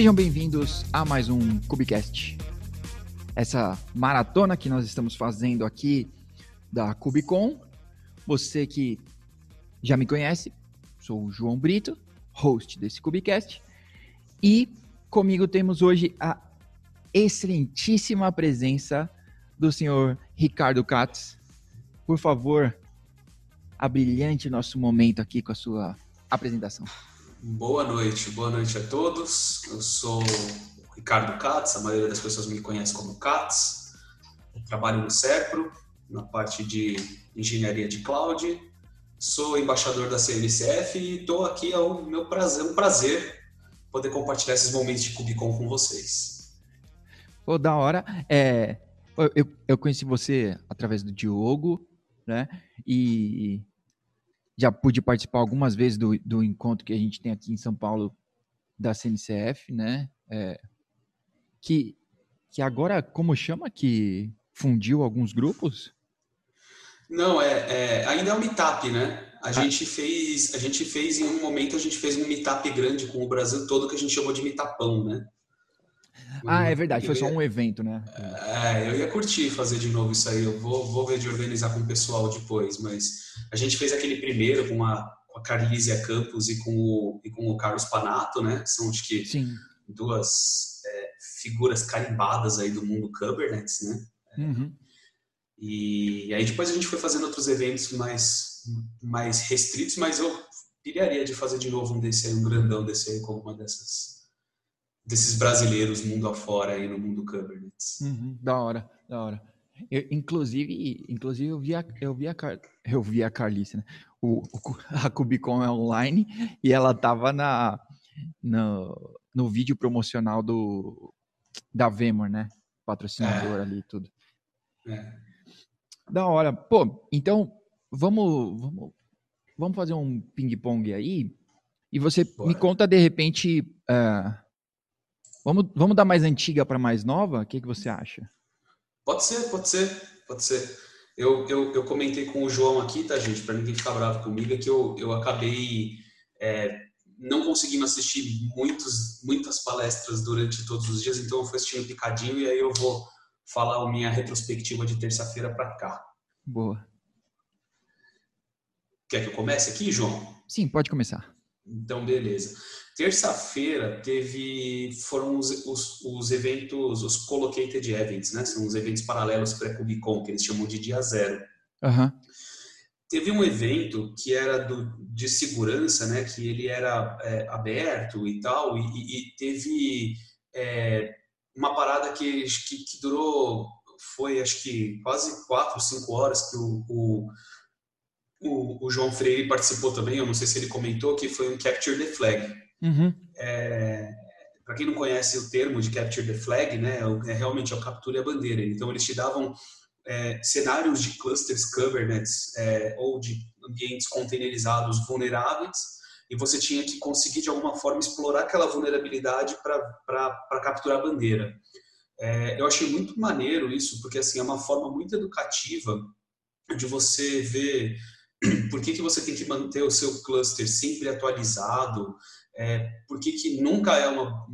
Sejam bem-vindos a mais um Cubicast. Essa maratona que nós estamos fazendo aqui da Cubicon. Você que já me conhece, sou o João Brito, host desse Cubicast. E comigo temos hoje a excelentíssima presença do senhor Ricardo Katz. Por favor, abrilhante nosso momento aqui com a sua apresentação. Boa noite, boa noite a todos. Eu sou o Ricardo Katz, a maioria das pessoas me conhece como Katz. Eu trabalho no Serpro, na parte de engenharia de cloud. Sou embaixador da CNCF e estou aqui, é o meu prazer, um prazer poder compartilhar esses momentos de Cubicon com vocês. Pô, da hora. É, eu, eu conheci você através do Diogo, né? E já pude participar algumas vezes do, do encontro que a gente tem aqui em São Paulo da CNCF, né? É, que, que agora, como chama, que fundiu alguns grupos? Não, é, é ainda é um meetup, né? A ah. gente fez, a gente fez em um momento, a gente fez um meetup grande com o Brasil todo que a gente chamou de meetupão, né? Ah, é verdade, foi só um evento, né? É, eu ia curtir fazer de novo isso aí. Eu vou, vou ver de organizar com o pessoal depois, mas a gente fez aquele primeiro com a, com a Carlísia Campos e com, o, e com o Carlos Panato, né? São acho que Sim. duas é, figuras carimbadas aí do mundo Kubernetes, né? Uhum. E aí depois a gente foi fazendo outros eventos mais, mais restritos, mas eu piraria de fazer de novo um desse aí, um grandão desse aí, com uma dessas desses brasileiros mundo afora aí no mundo Kubernetes. Uhum, da hora, da hora. Eu, inclusive, inclusive eu vi a, eu vi a, Car, eu vi a Carlice, né? O, o, a Cubicon é online e ela tava na, no, no vídeo promocional do da Vemor, né? Patrocinador é. ali e tudo. É. Da hora. Pô, então vamos, vamos, vamos fazer um ping-pong aí. E você Bora. me conta de repente. Uh, Vamos, vamos dar mais antiga para mais nova? O que, que você acha? Pode ser, pode ser, pode ser. Eu, eu, eu comentei com o João aqui, tá, gente? Para ninguém ficar bravo comigo, é que eu, eu acabei é, não conseguindo assistir muitos, muitas palestras durante todos os dias, então eu fui assistindo picadinho e aí eu vou falar a minha retrospectiva de terça-feira para cá. Boa. Quer que eu comece aqui, João? Sim, pode começar. Então, beleza. Terça-feira teve foram os, os, os, eventos, os collocated events, né? São os eventos paralelos pré-Cubicon, que eles chamam de dia zero. Uhum. Teve um evento que era do, de segurança, né? Que ele era é, aberto e tal, e, e teve é, uma parada que, que, que, durou, foi acho que quase quatro, cinco horas que o, o o, o, João Freire participou também, eu não sei se ele comentou, que foi um Capture the Flag. Uhum. É, Para quem não conhece o termo de Capture the Flag, né, é, é realmente a captura e a bandeira. Então, eles te davam é, cenários de clusters Kubernetes é, ou de ambientes containerizados vulneráveis e você tinha que conseguir, de alguma forma, explorar aquela vulnerabilidade para capturar a bandeira. É, eu achei muito maneiro isso, porque assim, é uma forma muito educativa de você ver por que, que você tem que manter o seu cluster sempre atualizado, é, por que, que nunca, é uma,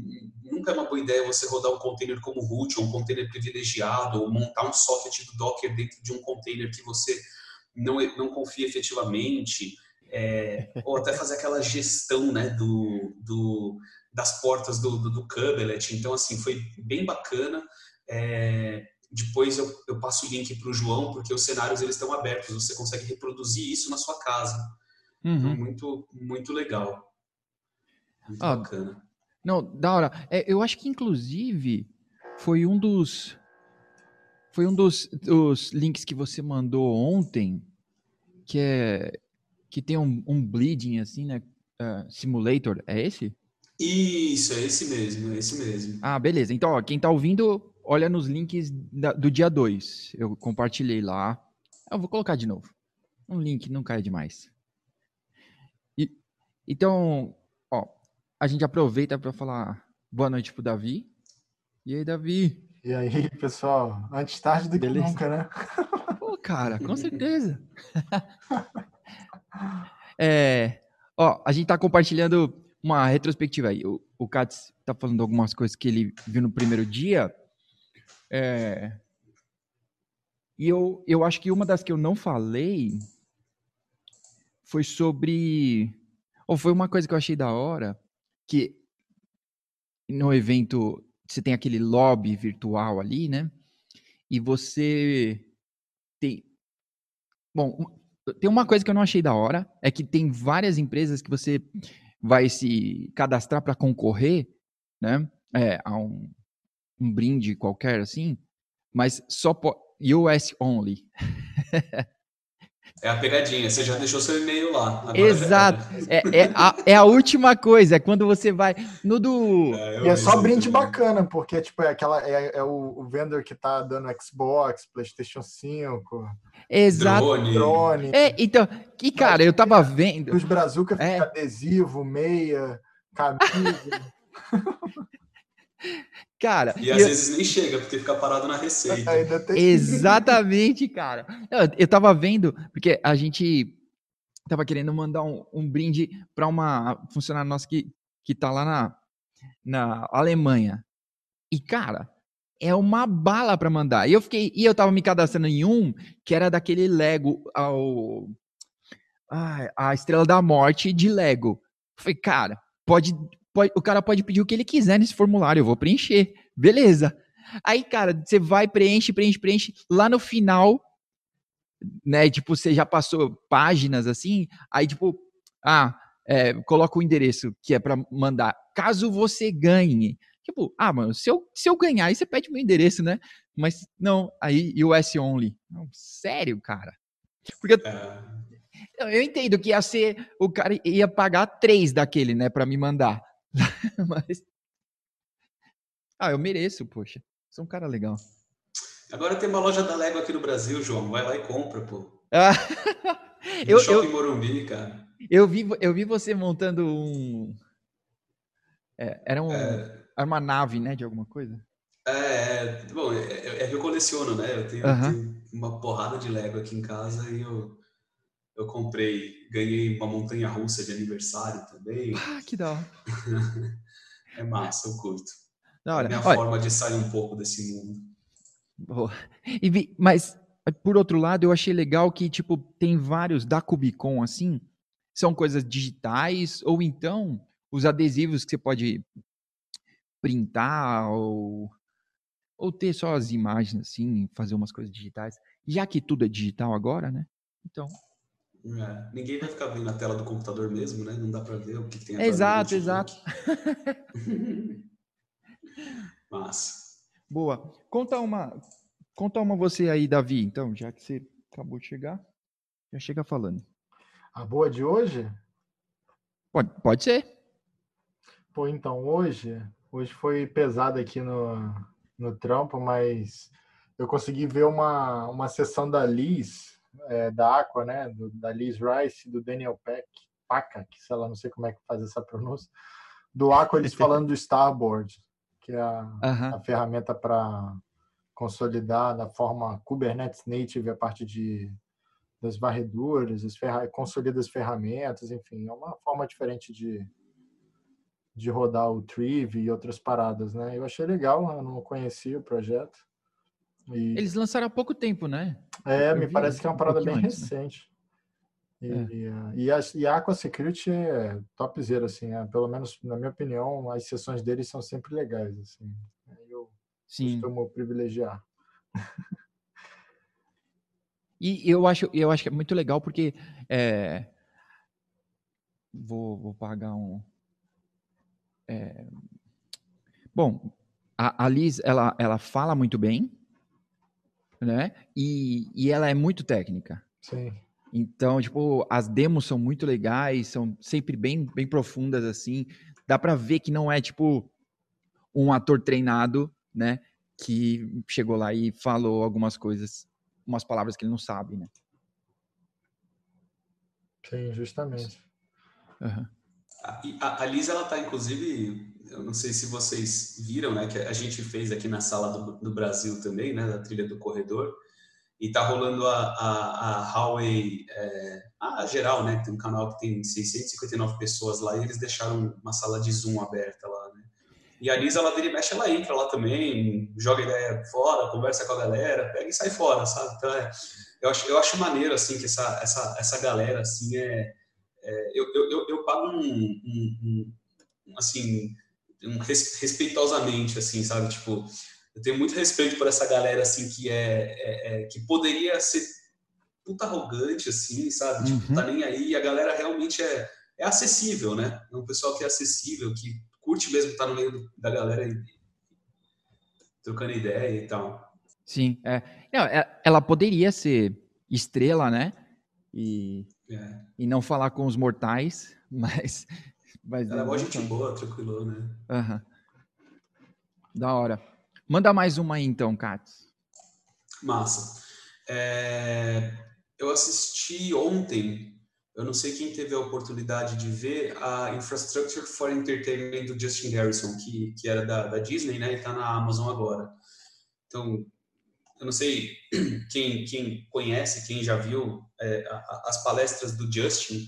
nunca é uma boa ideia você rodar um container como root, ou um container privilegiado, ou montar um socket do Docker dentro de um container que você não, não confia efetivamente, é, ou até fazer aquela gestão né, do, do, das portas do, do, do Kubernetes. Então, assim, foi bem bacana. É, depois eu, eu passo o link para o João, porque os cenários eles estão abertos, você consegue reproduzir isso na sua casa. Então, uhum. Então, muito, muito legal. Muito ah, bacana. Não, da hora. É, eu acho que, inclusive, foi um dos. Foi um dos, dos links que você mandou ontem, que é. Que tem um, um bleeding, assim, né? Uh, simulator. É esse? Isso, é esse mesmo, é esse mesmo. Ah, beleza. Então, ó, quem tá ouvindo, olha nos links da, do dia 2. Eu compartilhei lá. Eu vou colocar de novo. Um link não cai demais. E, então, a gente aproveita para falar boa noite pro Davi. E aí, Davi? E aí, pessoal? Antes tarde do Beleza. que nunca, né? Pô, cara, com certeza. é, ó, a gente tá compartilhando uma retrospectiva aí. O, o Katz tá falando algumas coisas que ele viu no primeiro dia. É, e eu, eu acho que uma das que eu não falei foi sobre. Ou foi uma coisa que eu achei da hora, que no evento você tem aquele lobby virtual ali, né? E você tem. Bom, tem uma coisa que eu não achei da hora, é que tem várias empresas que você vai se cadastrar para concorrer, né? É, a um, um brinde qualquer assim, mas só US only. É a pegadinha, você já deixou seu e-mail lá. Exato. É, é, a, é a última coisa, é quando você vai no do. É, e é só brinde bacana, porque tipo, é, aquela, é, é o, o, vendor que tá dando Xbox, PlayStation 5. Exato. Drone. drone. É, então, que cara, eu tava vendo. Os Brazuca é. adesivo, meia, camisa. Cara. E às eu... vezes nem chega, porque fica parado na receita. Exatamente, cara. Eu, eu tava vendo, porque a gente tava querendo mandar um, um brinde para uma funcionária nossa que, que tá lá na, na Alemanha. E, cara, é uma bala para mandar. E eu fiquei, e eu tava me cadastrando em um que era daquele Lego ao a, a Estrela da Morte de Lego. Eu falei, cara, pode pode, o cara pode pedir o que ele quiser nesse formulário, eu vou preencher. Beleza. Aí, cara, você vai, preenche, preenche, preenche. Lá no final, né, tipo, você já passou páginas assim, aí, tipo, ah, é, coloca o endereço que é para mandar. Caso você ganhe. Tipo, ah, mano, se eu, se eu ganhar, aí você pede meu endereço, né? Mas não, aí US only. Não, sério, cara. Porque é. eu entendo que ia ser, o cara ia pagar três daquele, né, para me mandar. Mas. Ah, eu mereço, poxa. Sou um cara legal. Agora tem uma loja da Lego aqui no Brasil, João. Vai lá e compra, pô. Ah, eu, Shopping eu, Morumbi, cara. Eu vi, eu vi você montando um. É, era um, é... uma nave, né? De alguma coisa. É, é bom, é, é, é, que eu coleciono, né? Eu tenho, tenho, uma porrada de Lego aqui em casa e eu, eu comprei, ganhei uma montanha russa de aniversário também. Ah, que da hora. é massa, eu curto. Da hora. É a minha Olha, forma de sair um pouco desse mundo. Boa. E, mas, por outro lado, eu achei legal que, tipo, tem vários da Cubicon, assim, são coisas digitais, ou então os adesivos que você pode printar ou, ou ter só as imagens, assim, fazer umas coisas digitais. Já que tudo é digital agora, né? Então, é, ninguém vai ficar vendo na tela do computador mesmo, né? Não dá para ver o que tem atrás Exato, exato. Massa. Boa. Conta uma, conta uma você aí, Davi, então, já que você acabou de chegar, já chega falando. A boa de hoje? Pode, pode ser. Pô, então, hoje, hoje foi pesado aqui no, no trampo, mas eu consegui ver uma, uma sessão da Liz, é, da Aqua, né, do, da Liz Rice, do Daniel Peck, Paca, que sei lá, não sei como é que faz essa pronúncia, do Aqua eles falando do Starboard, que é a, a ferramenta para consolidar da forma Kubernetes Native a parte de das varreduras, as ferra consolida as ferramentas, enfim, é uma forma diferente de, de rodar o Triv e outras paradas, né? Eu achei legal, eu não conhecia o projeto. E... Eles lançaram há pouco tempo, né? É, Eu me parece que é uma parada um bem antes, né? recente. Né? E, é. e, a, e a Aqua Security é topzera, assim, é, pelo menos na minha opinião, as sessões deles são sempre legais, assim. Eu Sim. costumo privilegiar. E eu acho, eu acho que é muito legal porque é, vou, vou pagar um. É, bom, a, a Liz ela, ela fala muito bem, né? E, e ela é muito técnica. Sim. Então, tipo, as demos são muito legais, são sempre bem, bem profundas, assim. Dá para ver que não é, tipo, um ator treinado, né? Que chegou lá e falou algumas coisas, umas palavras que ele não sabe, né? Sim, justamente. Uhum. A, a Liz, ela tá, inclusive, eu não sei se vocês viram, né, que a gente fez aqui na sala do, do Brasil também, né, da trilha do corredor, e tá rolando a, a, a Huawei, é, a geral, né? Tem um canal que tem 659 pessoas lá e eles deixaram uma sala de Zoom aberta lá, né? E a Lisa, ela vira e mexe, ela entra lá também, joga ideia fora, conversa com a galera, pega e sai fora, sabe? Então, é, eu, acho, eu acho maneiro, assim, que essa, essa, essa galera, assim, é... é eu, eu, eu pago um, um, um assim, um, respeitosamente, assim, sabe? Tipo, eu tenho muito respeito por essa galera, assim, que é, é, é que poderia ser puta arrogante, assim, sabe? Tipo, tá uhum. nem aí. E a galera realmente é, é acessível, né? É um pessoal que é acessível, que curte mesmo estar no meio da galera e, trocando ideia e tal. Sim, é. Não, é, ela poderia ser estrela, né? E, é. e não falar com os mortais, mas. Mas ela é uma gente boa, tranquilo, né? Uhum. Da hora. Manda mais uma aí, então, Katz. Massa. É, eu assisti ontem, eu não sei quem teve a oportunidade de ver, a Infrastructure for Entertainment do Justin Garrison, que, que era da, da Disney, né? E tá na Amazon agora. Então, eu não sei quem, quem conhece, quem já viu é, as palestras do Justin.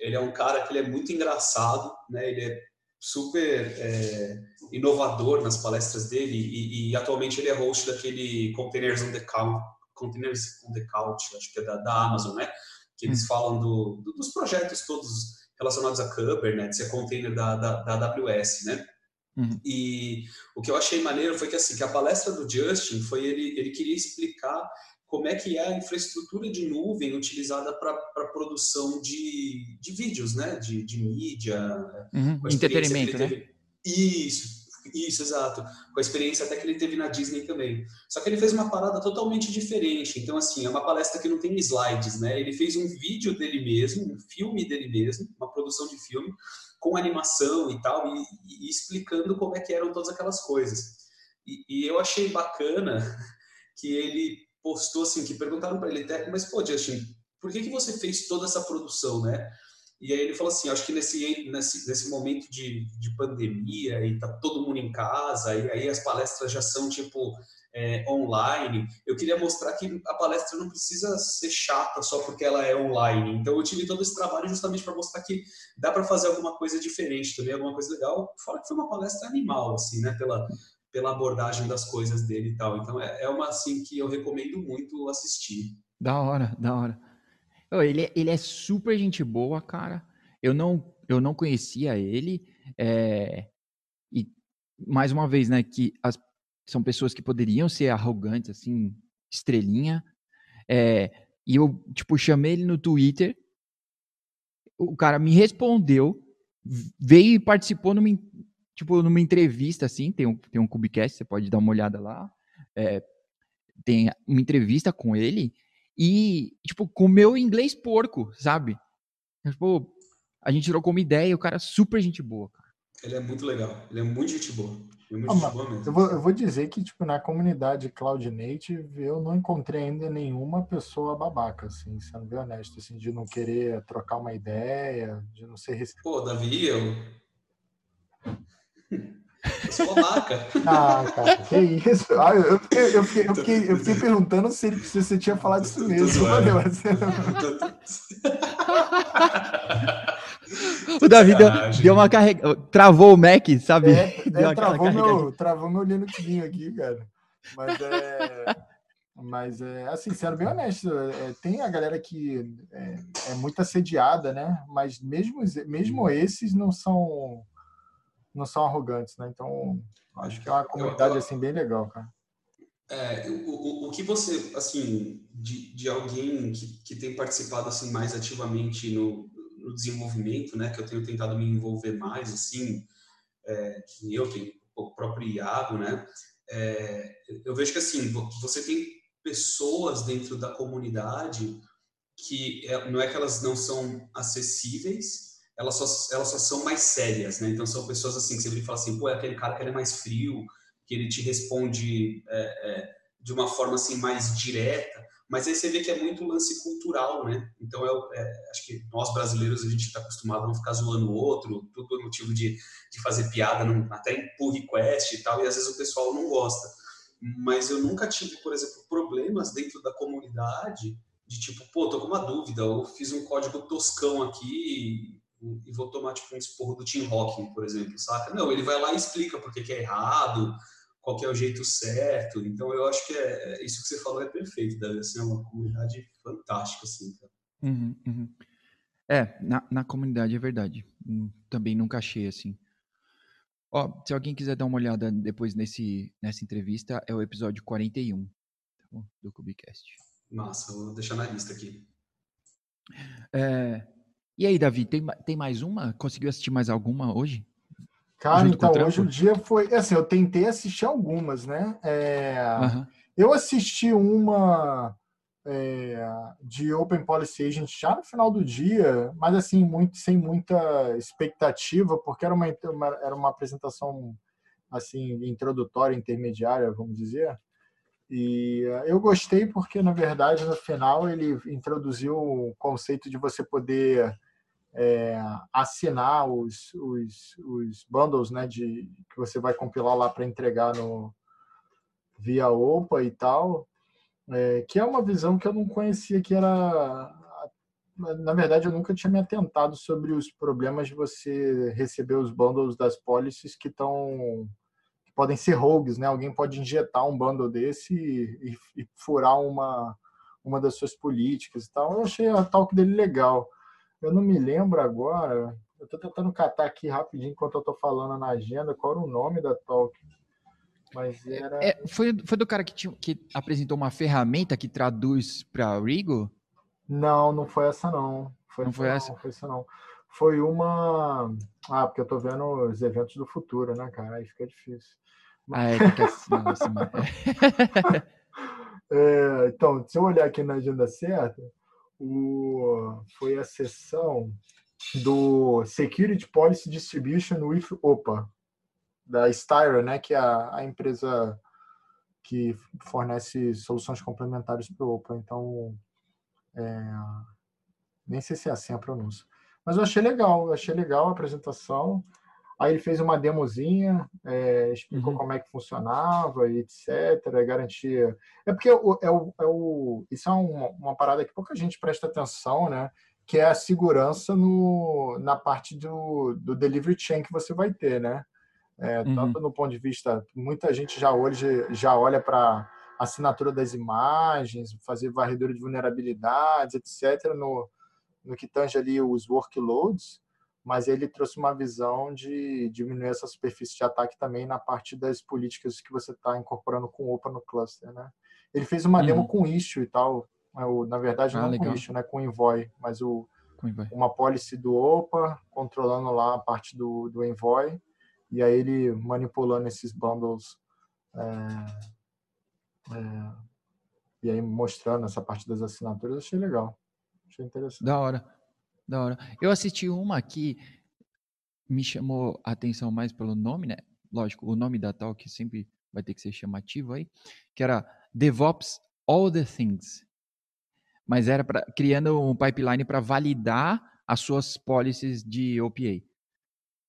Ele é um cara que ele é muito engraçado, né? Ele é super é, inovador nas palestras dele e, e, atualmente ele é host daquele Containers on the Couch, Containers on the Couch, acho que é da, da Amazon, né? Que eles hum. falam do, do, dos projetos todos relacionados a Kubernetes, a container da, da, da AWS, né? Uhum. E o que eu achei maneiro foi que assim que a palestra do Justin foi ele ele queria explicar como é que é a infraestrutura de nuvem utilizada para produção de, de vídeos, né? De, de mídia. Uhum. Entretenimento, né? Isso, isso, exato. Com a experiência até que ele teve na Disney também. Só que ele fez uma parada totalmente diferente. Então, assim, é uma palestra que não tem slides, né? Ele fez um vídeo dele mesmo, um filme dele mesmo, uma produção de filme, com animação e tal, e, e explicando como é que eram todas aquelas coisas. E, e eu achei bacana que ele postou assim, que perguntaram para ele, mas pô, Justin, por que, que você fez toda essa produção, né? E aí ele falou assim, acho que nesse, nesse, nesse momento de, de pandemia e tá todo mundo em casa, e aí as palestras já são tipo é, online, eu queria mostrar que a palestra não precisa ser chata só porque ela é online. Então eu tive todo esse trabalho justamente para mostrar que dá para fazer alguma coisa diferente também, alguma coisa legal. Fora que foi uma palestra animal, assim, né? Pela, pela abordagem das coisas dele e tal. Então é, é uma assim que eu recomendo muito assistir. Da hora, da hora. Ele, é, ele é super gente boa, cara. Eu não, eu não conhecia ele. É, e mais uma vez, né, que as, são pessoas que poderiam ser arrogantes, assim, estrelinha. É, e eu, tipo, chamei ele no Twitter. O cara me respondeu, veio e participou numa, tipo, numa entrevista, assim, tem um, tem um Cubicast, você pode dar uma olhada lá. É, tem uma entrevista com ele e, tipo, com meu inglês porco, sabe? Tipo, a gente trocou uma ideia e o cara é super gente boa, cara. Ele é muito legal, ele é muito gente boa. É muito ah, gente boa mesmo. Eu vou, eu vou dizer que, tipo, na comunidade Cloud Native, eu não encontrei ainda nenhuma pessoa babaca, assim, sendo bem honesto, assim, de não querer trocar uma ideia, de não ser... Pô, Davi, eu eu sou babaca. Ah, cara, que isso? Ah, eu, fiquei, eu, fiquei, eu, fiquei, eu fiquei perguntando se, se você tinha falado isso mesmo. o Davi deu, deu, uma carrega. Travou o Mac, sabe? É, é travou, meu, travou meu Linuxinho aqui, cara. Mas é. Mas é assim, sendo bem honesto, é, tem a galera que é, é, muito assediada, né? Mas mesmo, mesmo esses não são não são arrogantes, né? Então, acho que é uma comunidade assim bem legal, cara. É, o, o que você, assim, de, de alguém que, que tem participado assim mais ativamente no, no desenvolvimento, né, que eu tenho tentado me envolver mais, assim, é, que eu tenho o próprio Iago, né, é, eu vejo que assim você tem pessoas dentro da comunidade que é, não é que elas não são acessíveis, elas só, elas só são mais sérias, né? Então são pessoas assim que você vê e fala assim, pô, é aquele cara que ele é mais frio, que ele te responde é, é, de uma forma assim mais direta, mas aí você vê que é muito lance cultural, né? Então é, é acho que nós brasileiros a gente está acostumado a não ficar zoando o outro, tudo por motivo de, de fazer piada, até em pull request e tal, e às vezes o pessoal não gosta. mas eu nunca tive, por exemplo, problemas dentro da comunidade de tipo, pô, tô com uma dúvida, eu fiz um código toscão aqui e vou tomar tipo um esporro do Tim Hawking, por exemplo, saca? Não, ele vai lá e explica por que, que é errado, qual que é o jeito certo. Então eu acho que é, é isso que você falou é perfeito, deve ser uma comunidade fantástica, assim, cara. Uhum, uhum. É, na, na comunidade é verdade. Hum, também nunca achei assim. Ó, se alguém quiser dar uma olhada depois nesse, nessa entrevista, é o episódio 41 tá do Cubicast. Massa, vou deixar na lista aqui. É, e aí, Davi, tem, tem mais uma? Conseguiu assistir mais alguma hoje? Cara, então, hoje o dia foi. Assim, eu tentei assistir algumas, né? É. Eu assisti uma é, de Open Policy Agent já no final do dia, mas assim, muito, sem muita expectativa, porque era uma, uma, era uma apresentação assim introdutória, intermediária, vamos dizer. E eu gostei porque, na verdade, no final ele introduziu o conceito de você poder é, assinar os, os, os bundles né, de, que você vai compilar lá para entregar no, via OPA e tal, é, que é uma visão que eu não conhecia, que era. Na verdade, eu nunca tinha me atentado sobre os problemas de você receber os bundles das policies que estão podem ser rogues, né? Alguém pode injetar um bundle desse e, e, e, furar uma, uma das suas políticas e tal. Eu achei a talk dele legal. Eu não me lembro agora, eu estou tentando catar aqui rapidinho enquanto eu estou falando na agenda qual era o nome da talk. Mas é, era. É, foi, foi do cara que, tinha, que apresentou uma ferramenta que traduz para Rigo? Não, não foi essa não. Foi não foi não, essa? Não foi essa não. Foi uma. Ah, porque eu tô vendo os eventos do futuro, né, cara? Aí fica difícil. Ah, é, fica assim, assim é, então, se eu olhar aqui na agenda certa, o, foi a sessão do Security Policy Distribution with OPA, da Styra, né, que é a, a empresa que fornece soluções complementares para o OPA. Então, é, nem sei se é assim a pronúncia. Mas eu achei legal, eu achei legal a apresentação. Aí ele fez uma demozinha, é, explicou uhum. como é que funcionava e etc, garantia. É porque o, é o, é o, isso é uma, uma, parada que pouca gente presta atenção, né? Que é a segurança no, na parte do, do delivery chain que você vai ter, né? É, uhum. Tanto no ponto de vista, muita gente já hoje já olha para assinatura das imagens, fazer varredura de vulnerabilidades, etc. No, no que tange ali os workloads mas ele trouxe uma visão de diminuir essa superfície de ataque também na parte das políticas que você está incorporando com OPA no cluster, né? Ele fez uma uhum. demo com Istio e tal, né? na verdade ah, não legal. com Istio, né? Com Envoy, mas o, uma policy do OPA, controlando lá a parte do, do Envoy, e aí ele manipulando esses bundles é, é, e aí mostrando essa parte das assinaturas, achei legal. Achei interessante. Da hora. Da hora. Eu assisti uma que me chamou a atenção mais pelo nome, né? Lógico, o nome da talk sempre vai ter que ser chamativo aí, que era DevOps All the Things. Mas era pra, criando um pipeline para validar as suas policies de OPA.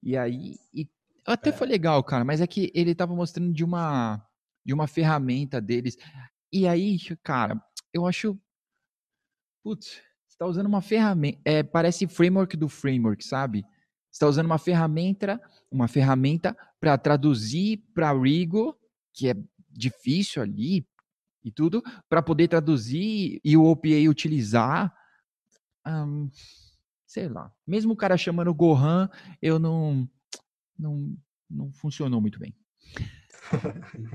E aí, e até é. foi legal, cara, mas é que ele estava mostrando de uma de uma ferramenta deles. E aí, cara, eu acho putz, está usando uma ferramenta, é, parece framework do framework, sabe? está usando uma ferramenta, uma ferramenta para traduzir para Rigo, que é difícil ali e tudo, para poder traduzir e o OPA utilizar. Hum, sei lá. Mesmo o cara chamando Gohan, eu não, não, não funcionou muito bem.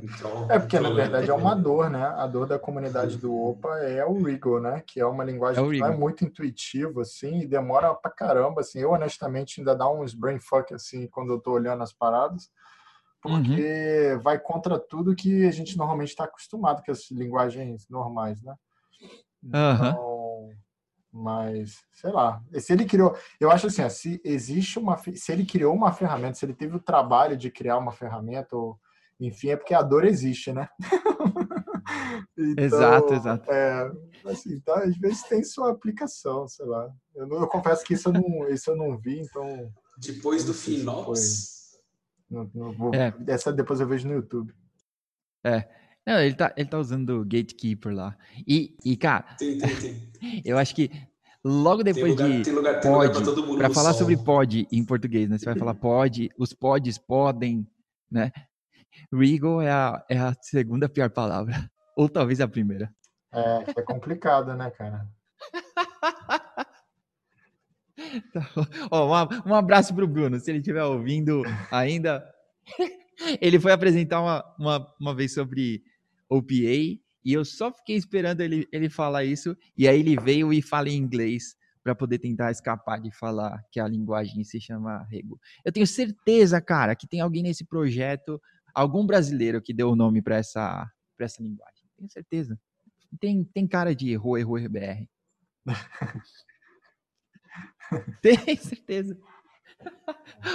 Então, é porque na verdade é uma dor, né? A dor da comunidade do Opa é o Wriggle, né? Que é uma linguagem é que não é muito intuitiva, assim, e demora pra caramba, assim. Eu, honestamente, ainda dá uns brain fuck, assim, quando eu tô olhando as paradas, porque uhum. vai contra tudo que a gente normalmente está acostumado com as linguagens normais, né? Então, uhum. mas, sei lá. Se ele criou... Eu acho assim, se existe uma... Se ele criou uma ferramenta, se ele teve o trabalho de criar uma ferramenta ou enfim, é porque a dor existe, né? então, exato, exato. É, assim, tá, às vezes tem sua aplicação, sei lá. Eu, não, eu confesso que isso eu não, isso eu não vi, então. Depois do Finops. Não, não vou, é. Essa depois eu vejo no YouTube. É. Não, ele tá, ele tá usando o Gatekeeper lá. E, e cara, tem, tem, tem. eu acho que logo depois lugar, de lugar, pod, para falar sobre pod em português, né? Você vai falar pod, os pods podem, né? Regal é a, é a segunda pior palavra. Ou talvez a primeira. É, é complicado, né, cara? Tá um, um abraço pro Bruno, se ele estiver ouvindo ainda. ele foi apresentar uma, uma, uma vez sobre OPA e eu só fiquei esperando ele, ele falar isso e aí ele veio e fala em inglês para poder tentar escapar de falar que a linguagem se chama Rego. Eu tenho certeza, cara, que tem alguém nesse projeto, algum brasileiro que deu o nome para essa, essa linguagem. Tenho certeza. Tem, tem cara de Rue Rue BR. tem certeza.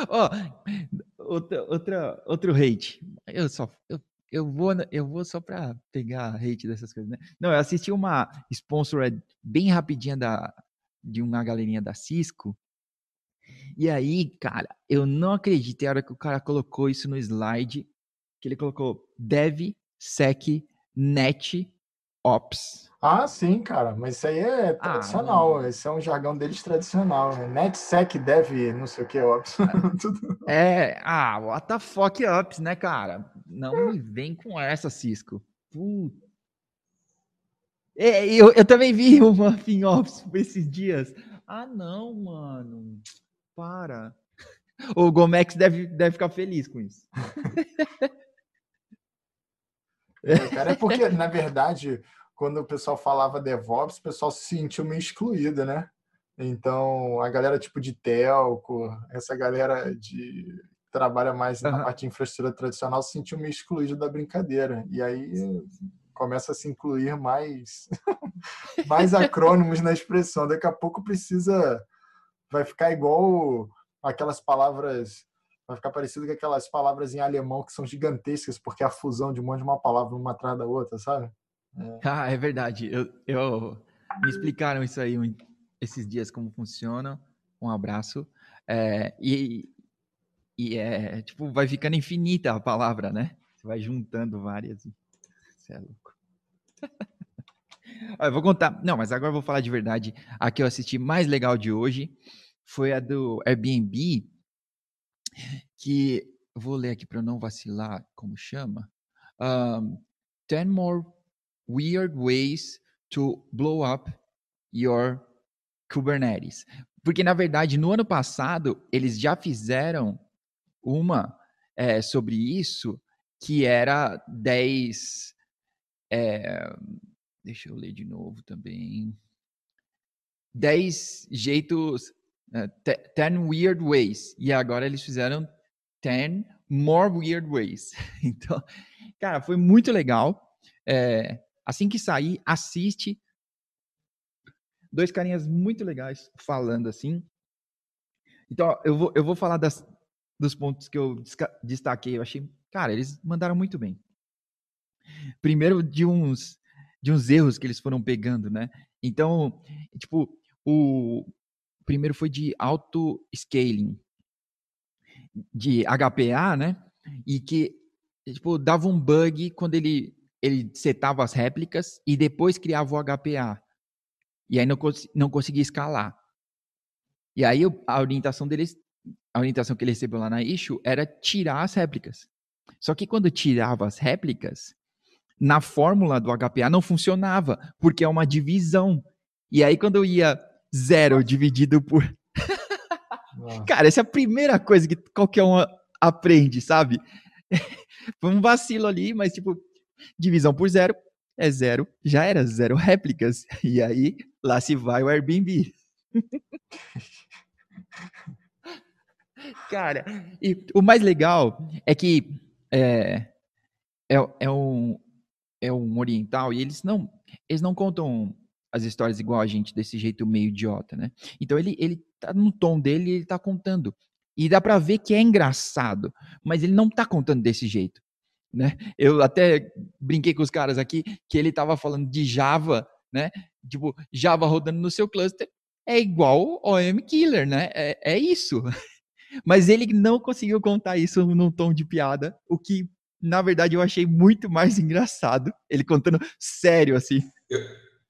Ó, oh, outra, outra, outro hate. Eu só, eu eu vou, eu vou só para pegar hate dessas coisas, né? Não, eu assisti uma sponsored bem rapidinha da, de uma galerinha da Cisco. E aí, cara, eu não acreditei a hora que o cara colocou isso no slide, que ele colocou dev, sec, net, ops. Ah, sim, cara, mas isso aí é ah, tradicional. Ah, esse é um jargão deles tradicional. Né? NetSec deve não sei o que, Ops. é, ah, what the fuck Ops, né, cara? Não me vem com essa, Cisco. Puta. É, eu, eu também vi uma FinOps esses dias. Ah, não, mano. Para. O Gomex deve, deve ficar feliz com isso. É, cara, é porque, na verdade, quando o pessoal falava DevOps, o pessoal se sentiu meio excluído, né? Então, a galera tipo de telco, essa galera de trabalha mais na parte de infraestrutura tradicional se sentiu meio excluído da brincadeira. E aí começa a se incluir mais mais acrônimos na expressão. Daqui a pouco precisa vai ficar igual aquelas palavras vai ficar parecido com aquelas palavras em alemão que são gigantescas porque é a fusão de um monte de uma palavra uma atrás da outra, sabe? É. Ah, é verdade. Eu, eu, me explicaram isso aí esses dias como funciona. Um abraço. É, e, e é tipo, vai ficando infinita a palavra, né? Você vai juntando várias. Você é louco. eu vou contar. Não, mas agora eu vou falar de verdade. A que eu assisti mais legal de hoje foi a do Airbnb, que vou ler aqui para não vacilar, como chama. Um, More weird ways to blow up your Kubernetes. Porque, na verdade, no ano passado, eles já fizeram uma é, sobre isso, que era 10. É, deixa eu ler de novo também. 10 jeitos. 10 é, weird ways. E agora eles fizeram 10 more weird ways. Então, cara, foi muito legal. É, Assim que sair, assiste. Dois carinhas muito legais falando assim. Então, eu vou, eu vou falar das, dos pontos que eu destaquei. Eu achei, cara, eles mandaram muito bem. Primeiro, de uns, de uns erros que eles foram pegando, né? Então, tipo, o primeiro foi de auto-scaling, de HPA, né? E que, tipo, dava um bug quando ele ele setava as réplicas e depois criava o HPA. E aí não, não conseguia escalar. E aí a orientação deles, a orientação que ele recebeu lá na issue era tirar as réplicas. Só que quando tirava as réplicas, na fórmula do HPA não funcionava, porque é uma divisão. E aí quando eu ia zero dividido por. Cara, essa é a primeira coisa que qualquer um aprende, sabe? Foi um vacilo ali, mas tipo, Divisão por zero é zero, já era zero réplicas. E aí, lá se vai o Airbnb. Cara, e o mais legal é que é, é, é, um, é um oriental e eles não, eles não contam as histórias igual a gente, desse jeito meio idiota, né? Então ele, ele tá no tom dele ele tá contando. E dá para ver que é engraçado, mas ele não tá contando desse jeito. Né? Eu até brinquei com os caras aqui que ele estava falando de Java, né? Tipo, Java rodando no seu cluster é igual OM Killer, né? É, é isso. Mas ele não conseguiu contar isso num tom de piada, o que na verdade, eu achei muito mais engraçado ele contando sério, assim.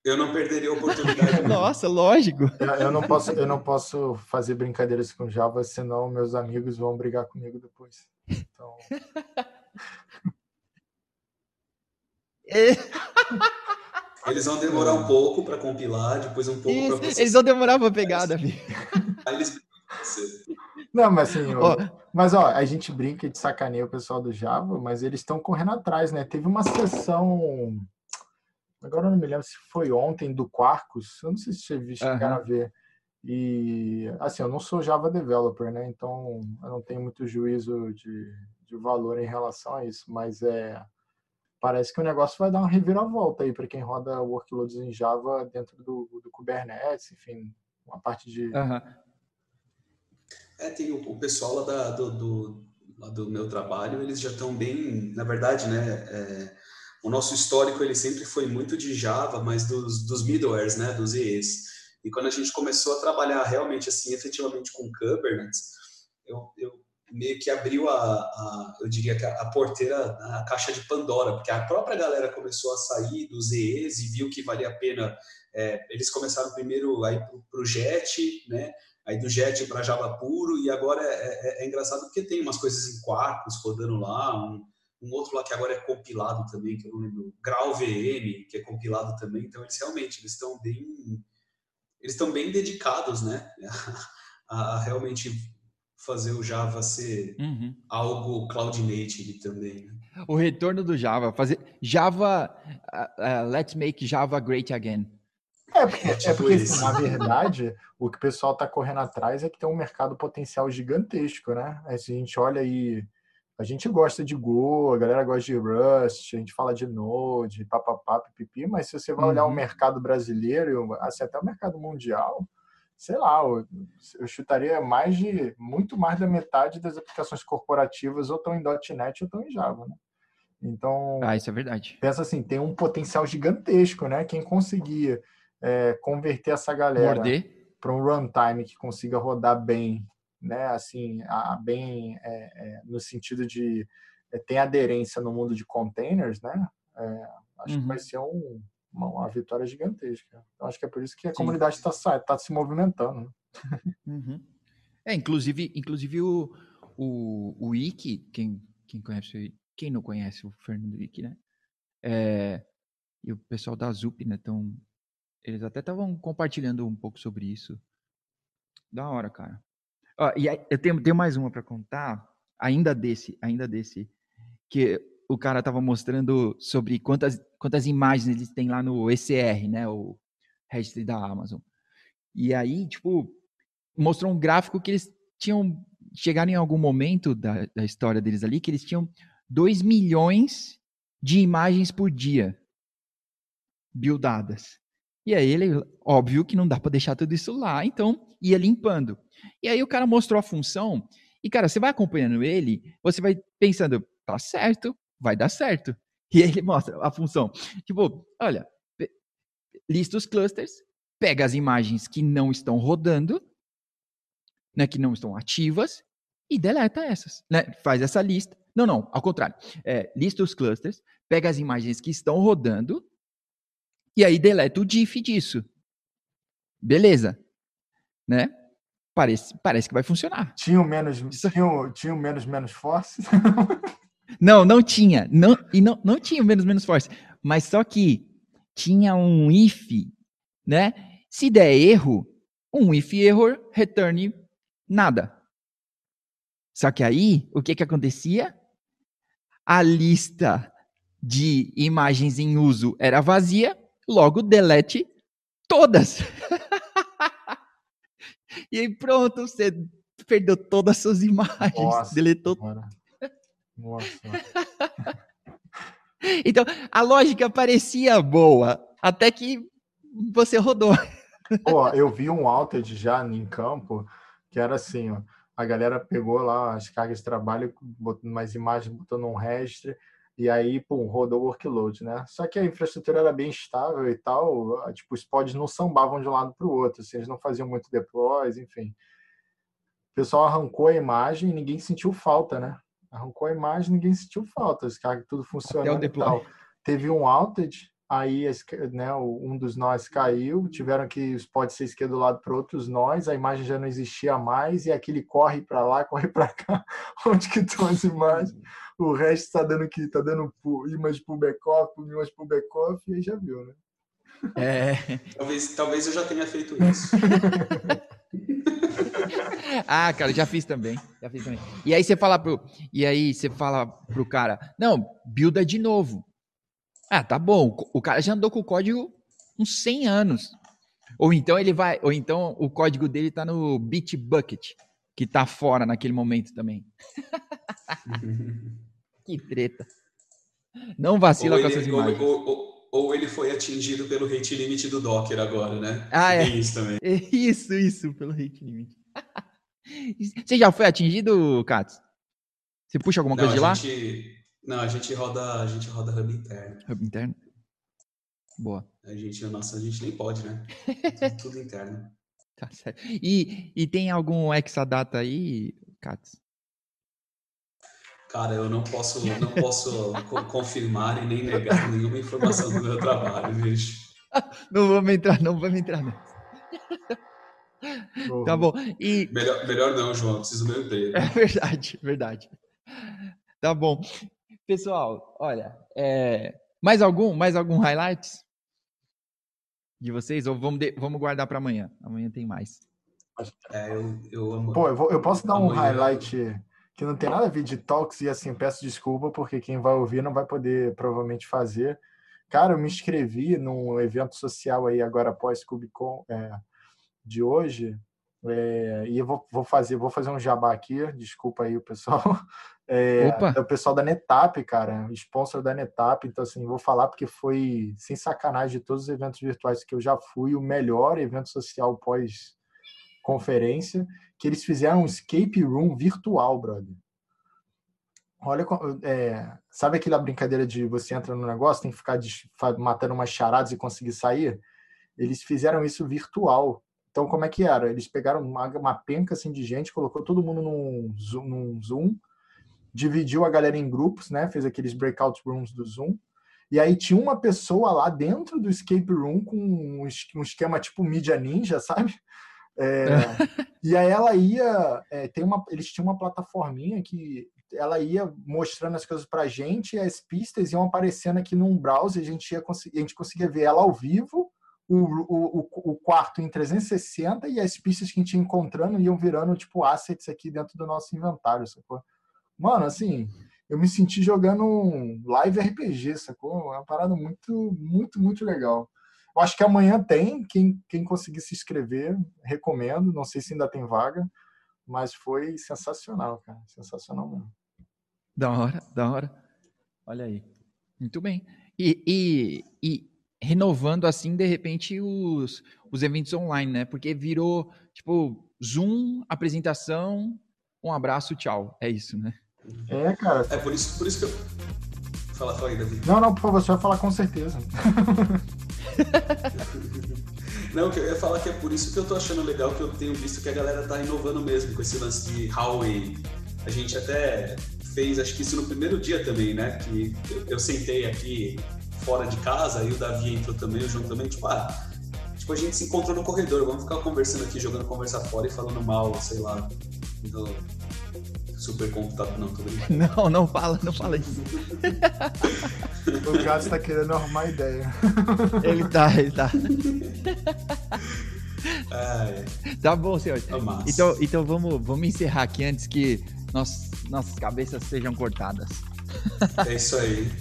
Eu, não perderia a oportunidade. Nossa, lógico. Eu, eu, não posso, eu não posso fazer brincadeiras com Java, senão meus amigos vão brigar comigo depois. Então... Eles vão demorar um pouco para compilar, depois um pouco para processar. Eles vão demorar para pegar, Davi. Aí eles Não, mas assim, ó, mas ó, a gente brinca de sacaneia o pessoal do Java, mas eles estão correndo atrás, né? Teve uma sessão, agora eu não me lembro se foi ontem, do Quarkus, eu não sei se vocês chegaram uhum. a ver. E assim, eu não sou Java developer, né? Então eu não tenho muito juízo de, de valor em relação a isso, mas é parece que o negócio vai dar uma reviravolta aí para quem roda workloads em Java dentro do, do Kubernetes, enfim, uma parte de. Uhum. É, tem o, o pessoal lá, da, do, do, lá do meu trabalho, eles já estão bem, na verdade, né? É, o nosso histórico ele sempre foi muito de Java, mas dos, dos middlewares, né? Dos EEs. E quando a gente começou a trabalhar realmente assim, efetivamente com Kubernetes, eu, eu meio que abriu a, a, eu diria que a, a, porteira, a caixa de Pandora, porque a própria galera começou a sair dos EEs e viu que valia a pena. É, eles começaram primeiro aí para o JET, né? Aí do JET para Java puro, e agora é, é, é, engraçado porque tem umas coisas em Quarkus rodando lá, um, um, outro lá que agora é compilado também, que eu não lembro, Grau VM, que é compilado também, então eles realmente eles estão bem eles estão bem dedicados, né, a, a realmente fazer o Java ser uhum. algo cloud native também. Né? O retorno do Java, fazer Java, uh, uh, let's make Java great again. É porque, é, tipo é porque na verdade, o que o pessoal está correndo atrás é que tem um mercado potencial gigantesco, né? Se a gente olha aí, a gente gosta de Go, a galera gosta de Rust, a gente fala de Node, papapá, pipipi, mas se você vai olhar uhum. o mercado brasileiro, assim, até o mercado mundial, sei lá, eu, eu, chutaria mais de muito mais da metade das aplicações corporativas ou estão em .NET ou estão em Java, né? Então, ah, isso é verdade. Pensa assim, tem um potencial gigantesco, né? Quem conseguir é, converter essa galera para um runtime que consiga rodar bem, né? Assim, a, bem é, é, no sentido de é, tem aderência no mundo de containers, né? É, acho uhum. que vai ser um, uma, uma, vitória gigantesca. Então, acho que é por isso que a Sim. comunidade está tá se movimentando. Né? Uhum. É, inclusive, inclusive o, o, o Wiki, quem, quem conhece, quem não conhece o Fernando Wiki, né? É, e o pessoal da ZUP, né? Tão, eles até estavam compartilhando um pouco sobre isso. Da hora, cara. Ó, e aí, eu tenho, tenho mais uma para contar, ainda desse, ainda desse, que o cara estava mostrando sobre quantas, quantas imagens eles têm lá no ECR, né, o registro da Amazon. E aí, tipo, mostrou um gráfico que eles tinham chegaram em algum momento da, da história deles ali que eles tinham 2 milhões de imagens por dia buildadas. E aí ele, óbvio que não dá para deixar tudo isso lá, então ia limpando. E aí o cara mostrou a função, e cara, você vai acompanhando ele, você vai pensando, tá certo, vai dar certo. E aí ele mostra a função. Tipo, olha, lista os clusters, pega as imagens que não estão rodando, né, que não estão ativas, e deleta essas. Né? Faz essa lista. Não, não, ao contrário. É, lista os clusters, pega as imagens que estão rodando, e aí deleta o diff disso. Beleza. Né? Parece, parece que vai funcionar. Tinha menos, tinha, tinha menos menos force? Não, não tinha. Não, e não, não tinha menos menos force. Mas só que tinha um if, né? Se der erro, um if error return nada. Só que aí, o que que acontecia? A lista de imagens em uso era vazia, logo delete todas. e aí pronto, você perdeu todas as suas imagens, Nossa, deletou nossa. então, a lógica parecia boa, até que você rodou. Pô, eu vi um outage já em campo, que era assim, ó, a galera pegou lá as cargas de trabalho, botou mais imagens, botou num registro, e aí, pum, rodou o workload, né? Só que a infraestrutura era bem estável e tal, tipo, os pods não sambavam de um lado para o outro, assim, eles não faziam muito deploys, enfim. O pessoal arrancou a imagem e ninguém sentiu falta, né? Arrancou a imagem, ninguém sentiu falta. Os caras tudo funcionando e tal. Teve um outage, aí né, um dos nós caiu, tiveram que pode ser esquerdo lado para outros nós, a imagem já não existia mais e aquele corre para lá, corre para cá, onde que estão as imagens? O resto está dando que tá dando imagem para o back-off, imagem para o back-off e aí já viu, né? É. Talvez, talvez eu já tenha feito isso. ah, cara, já fiz também. Já fiz também. E aí você fala pro, e aí você fala pro cara, não, builda de novo. Ah, tá bom. O cara já andou com o código uns 100 anos. Ou então ele vai, ou então o código dele tá no Bitbucket, que tá fora naquele momento também. que treta. Não vacila ou com ele, essas imagens. Ou, ou, ou, ele foi atingido pelo rate limit do Docker agora, né? Ah, é. isso também. Isso, isso, pelo rate limit. Você já foi atingido, Katz? Você puxa alguma Não, coisa de lá? Gente... Não, a gente roda, a gente roda hub interno. Hub interno? Boa. A gente, nossa, a gente nem pode, né? tudo, tudo interno. Tá certo. E, e tem algum Exadata aí, Katz? Cara, eu não posso, não posso confirmar e nem negar nenhuma informação do meu trabalho, bicho. Não vamos entrar, não vamos entrar nessa. Tá bom. E... Melhor, melhor não, João, preciso do meu emprego. É verdade, verdade. Tá bom. Pessoal, olha, é... mais algum, mais algum highlights de vocês? Ou vamos, de... vamos guardar para amanhã? Amanhã tem mais. É, eu, eu amo. Pô, eu, vou, eu posso dar amanhã... um highlight que não tem nada a ver de talks e assim, peço desculpa porque quem vai ouvir não vai poder provavelmente fazer. Cara, eu me inscrevi num evento social aí agora após Cubicon é, de hoje é, e eu vou, vou, fazer, vou fazer um jabá aqui, desculpa aí o pessoal. É, é, o pessoal da Netap, cara, sponsor da Netap. Então, assim, vou falar porque foi, sem sacanagem, de todos os eventos virtuais que eu já fui, o melhor evento social pós-conferência, que eles fizeram um escape room virtual, brother. Olha, é, sabe aquela brincadeira de você entra no negócio, tem que ficar matando umas charadas e conseguir sair? Eles fizeram isso virtual. Então, como é que era? Eles pegaram uma, uma penca assim, de gente, colocou todo mundo num Zoom, num Zoom, dividiu a galera em grupos, né? Fez aqueles breakout rooms do Zoom. E aí tinha uma pessoa lá dentro do escape room com um esquema tipo mídia ninja, sabe? É, e aí ela ia, é, tem uma, eles tinham uma plataforminha que ela ia mostrando as coisas para gente, e as pistas iam aparecendo aqui num browser, a gente ia a gente conseguia ver ela ao vivo o, o, o quarto em 360 e as pistas que a gente ia encontrando iam virando tipo assets aqui dentro do nosso inventário, sacou? Mano, assim, eu me senti jogando um live RPG, sacou? É uma parada muito, muito, muito legal. Eu acho que amanhã tem, quem, quem conseguir se inscrever, recomendo, não sei se ainda tem vaga, mas foi sensacional, cara, sensacional mesmo. Da hora, da hora. Olha aí. Muito bem. E, e, e renovando assim, de repente, os, os eventos online, né? Porque virou, tipo, Zoom, apresentação, um abraço, tchau. É isso, né? É, cara. É por isso, por isso que eu. Fala, fala aí, Davi. Não, não, por favor, você vai falar com certeza. Não, eu ia falar que é por isso que eu tô achando legal que eu tenho visto que a galera tá inovando mesmo com esse lance de Huawei. A gente até fez, acho que isso no primeiro dia também, né? Que eu, eu sentei aqui fora de casa, e o Davi entrou também, o João também, tipo, ah, tipo, a gente se encontrou no corredor, vamos ficar conversando aqui, jogando conversa fora e falando mal, sei lá, do supercomputador, não, tô brincando. Não, não fala, não fala isso. o Cássio tá querendo arrumar ideia. Ele tá, ele tá. Ah, é. Tá bom, senhor. Tá então, então vamos, vamos encerrar aqui antes que nós, nossas cabeças sejam cortadas. É isso aí.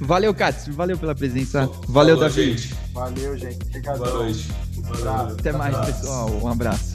Valeu, Katz. Valeu pela presença. Valeu, Falou, Davi. Gente. Valeu, gente. Obrigado. Boa noite. Até mais, pessoal. Um abraço.